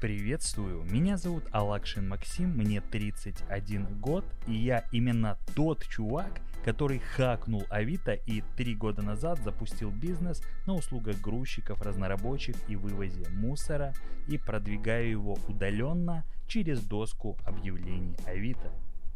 Приветствую, меня зовут Алакшин Максим, мне 31 год, и я именно тот чувак, который хакнул Авито и три года назад запустил бизнес на услугах грузчиков, разнорабочих и вывозе мусора и продвигаю его удаленно через доску объявлений Авито.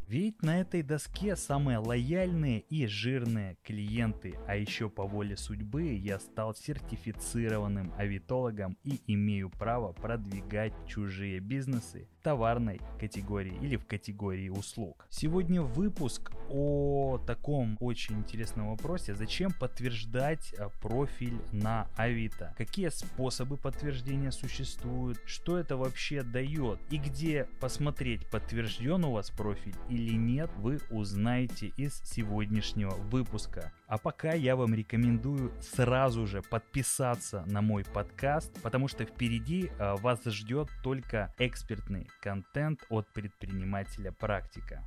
Ведь на этой доске самые лояльные и жирные клиенты, а еще по воле судьбы я стал сертифицированным авитологом и имею право продвигать чужие бизнесы товарной категории или в категории услуг. Сегодня выпуск о таком очень интересном вопросе, зачем подтверждать э, профиль на Авито, какие способы подтверждения существуют, что это вообще дает и где посмотреть подтвержден у вас профиль или нет, вы узнаете из сегодняшнего выпуска. А пока я вам рекомендую сразу же подписаться на мой подкаст, потому что впереди э, вас ждет только экспертный контент от предпринимателя практика.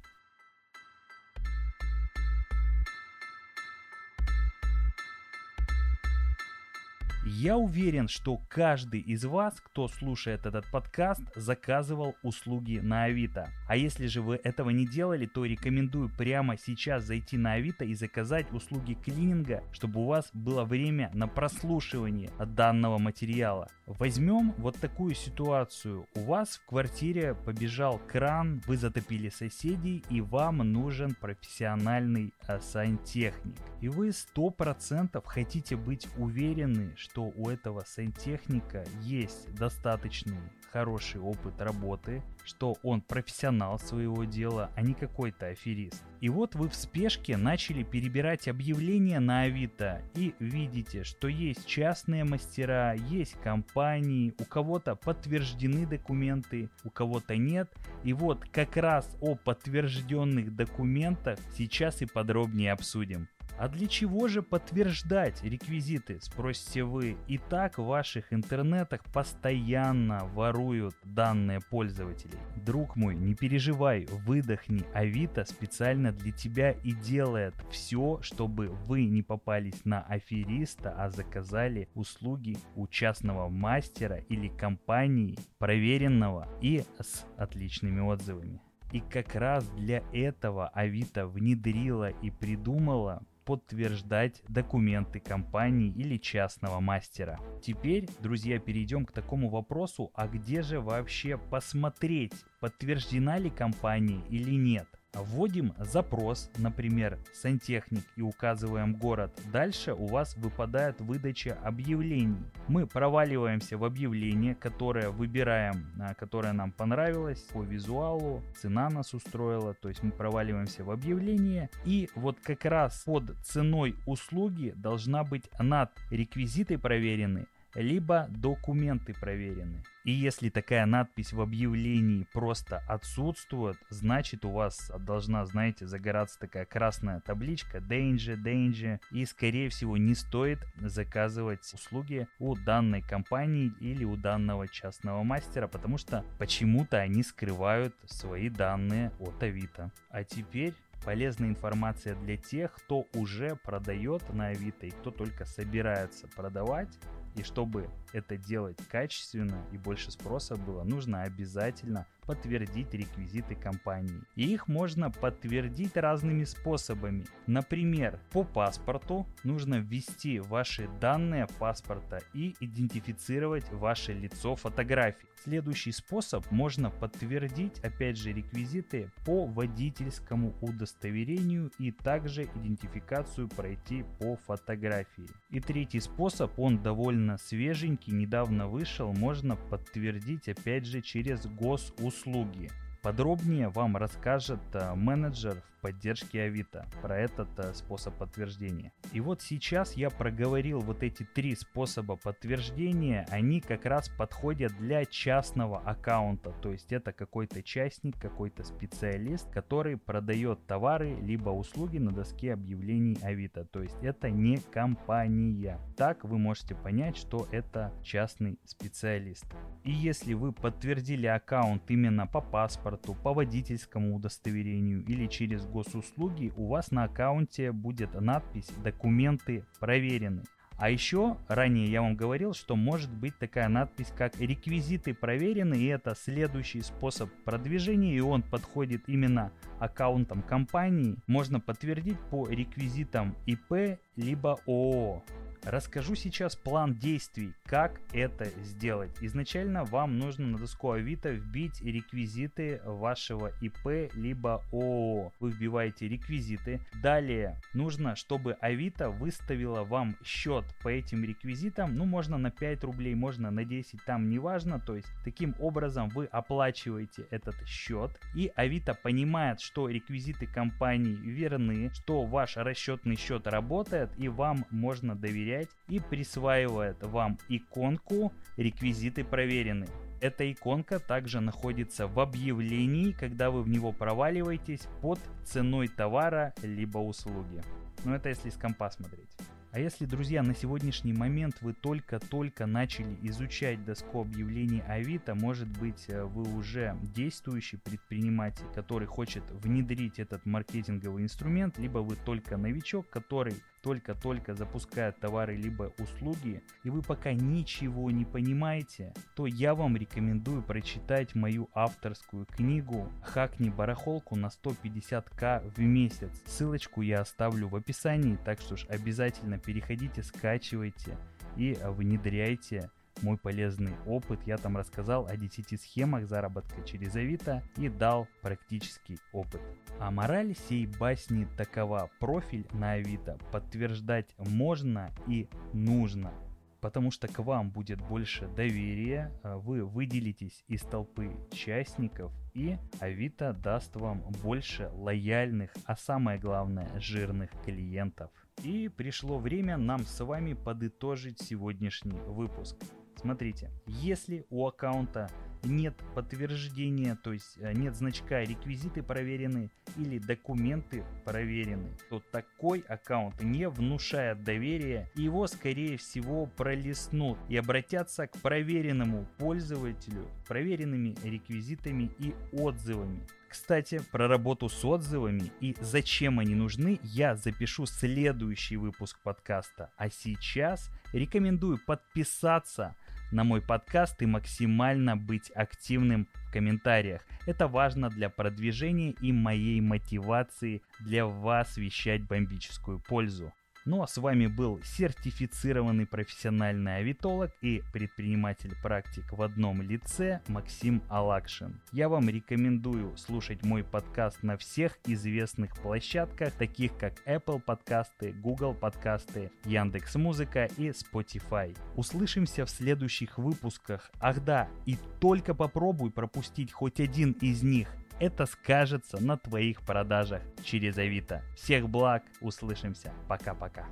Я уверен, что каждый из вас, кто слушает этот подкаст, заказывал услуги на Авито. А если же вы этого не делали, то рекомендую прямо сейчас зайти на Авито и заказать услуги клининга, чтобы у вас было время на прослушивание данного материала. Возьмем вот такую ситуацию. У вас в квартире побежал кран, вы затопили соседей и вам нужен профессиональный а, сантехник. И вы 100% хотите быть уверены, что у этого сантехника есть достаточный хороший опыт работы, что он профессионал своего дела, а не какой-то аферист. И вот вы в спешке начали перебирать объявления на Авито и видите, что есть частные мастера, есть компании, у кого-то подтверждены документы, у кого-то нет. И вот как раз о подтвержденных документах сейчас и подробнее обсудим. А для чего же подтверждать реквизиты, спросите вы? И так в ваших интернетах постоянно воруют данные пользователей. Друг мой, не переживай, выдохни, Авито специально для тебя и делает все, чтобы вы не попались на афериста, а заказали услуги у частного мастера или компании, проверенного и с отличными отзывами. И как раз для этого Авито внедрила и придумала подтверждать документы компании или частного мастера. Теперь, друзья, перейдем к такому вопросу, а где же вообще посмотреть, подтверждена ли компания или нет. Вводим запрос, например, сантехник и указываем город. Дальше у вас выпадает выдача объявлений. Мы проваливаемся в объявление, которое выбираем, а, которое нам понравилось по визуалу, цена нас устроила, то есть мы проваливаемся в объявление. И вот как раз под ценой услуги должна быть над реквизиты проверены, либо документы проверены. И если такая надпись в объявлении просто отсутствует, значит у вас должна, знаете, загораться такая красная табличка Danger, Danger. И скорее всего не стоит заказывать услуги у данной компании или у данного частного мастера, потому что почему-то они скрывают свои данные от Авито. А теперь полезная информация для тех, кто уже продает на Авито и кто только собирается продавать. И чтобы это делать качественно и больше спроса было, нужно обязательно подтвердить реквизиты компании. И их можно подтвердить разными способами. Например, по паспорту нужно ввести ваши данные паспорта и идентифицировать ваше лицо фотографии. Следующий способ можно подтвердить опять же реквизиты по водительскому удостоверению и также идентификацию пройти по фотографии. И третий способ, он довольно свеженький, недавно вышел, можно подтвердить опять же через госуслуги услуги. Подробнее вам расскажет э, менеджер в поддержке Авито про этот э, способ подтверждения. И вот сейчас я проговорил вот эти три способа подтверждения, они как раз подходят для частного аккаунта, то есть это какой-то частник, какой-то специалист, который продает товары либо услуги на доске объявлений Авито, то есть это не компания. Так вы можете понять, что это частный специалист. И если вы подтвердили аккаунт именно по паспорту, по водительскому удостоверению или через госуслуги у вас на аккаунте будет надпись «Документы проверены». А еще ранее я вам говорил, что может быть такая надпись, как реквизиты проверены, и это следующий способ продвижения, и он подходит именно аккаунтам компании. Можно подтвердить по реквизитам ИП либо ООО. Расскажу сейчас план действий, как это сделать. Изначально вам нужно на доску Авито вбить реквизиты вашего ИП либо ООО. Вы вбиваете реквизиты. Далее нужно, чтобы Авито выставила вам счет по этим реквизитам. Ну, можно на 5 рублей, можно на 10, там неважно. То есть, таким образом вы оплачиваете этот счет. И Авито понимает, что реквизиты компании верны, что ваш расчетный счет работает и вам можно доверять проверять и присваивает вам иконку «Реквизиты проверены». Эта иконка также находится в объявлении, когда вы в него проваливаетесь под ценой товара либо услуги. Но это если с компа смотреть. А если, друзья, на сегодняшний момент вы только-только начали изучать доску объявлений Авито, может быть э, вы уже действующий предприниматель, который хочет внедрить этот маркетинговый инструмент, либо вы только новичок, который только-только запускает товары либо услуги, и вы пока ничего не понимаете, то я вам рекомендую прочитать мою авторскую книгу «Хакни барахолку на 150к в месяц». Ссылочку я оставлю в описании, так что ж обязательно переходите, скачивайте и внедряйте мой полезный опыт. Я там рассказал о 10 схемах заработка через Авито и дал практический опыт. А мораль сей басни такова. Профиль на Авито подтверждать можно и нужно. Потому что к вам будет больше доверия, а вы выделитесь из толпы участников и Авито даст вам больше лояльных, а самое главное жирных клиентов. И пришло время нам с вами подытожить сегодняшний выпуск. Смотрите, если у аккаунта нет подтверждения, то есть э, нет значка реквизиты проверены или документы проверены, то такой аккаунт не внушает доверия, и его скорее всего пролистнут и обратятся к проверенному пользователю проверенными реквизитами и отзывами. Кстати, про работу с отзывами и зачем они нужны, я запишу следующий выпуск подкаста. А сейчас рекомендую подписаться на мой подкаст и максимально быть активным в комментариях. Это важно для продвижения и моей мотивации для вас вещать бомбическую пользу. Ну а с вами был сертифицированный профессиональный авитолог и предприниматель-практик в одном лице Максим Алакшин. Я вам рекомендую слушать мой подкаст на всех известных площадках, таких как Apple подкасты, Google подкасты, Яндекс Музыка и Spotify. Услышимся в следующих выпусках. Ах да, и только попробуй пропустить хоть один из них – это скажется на твоих продажах через Авито. Всех благ, услышимся. Пока-пока. acá.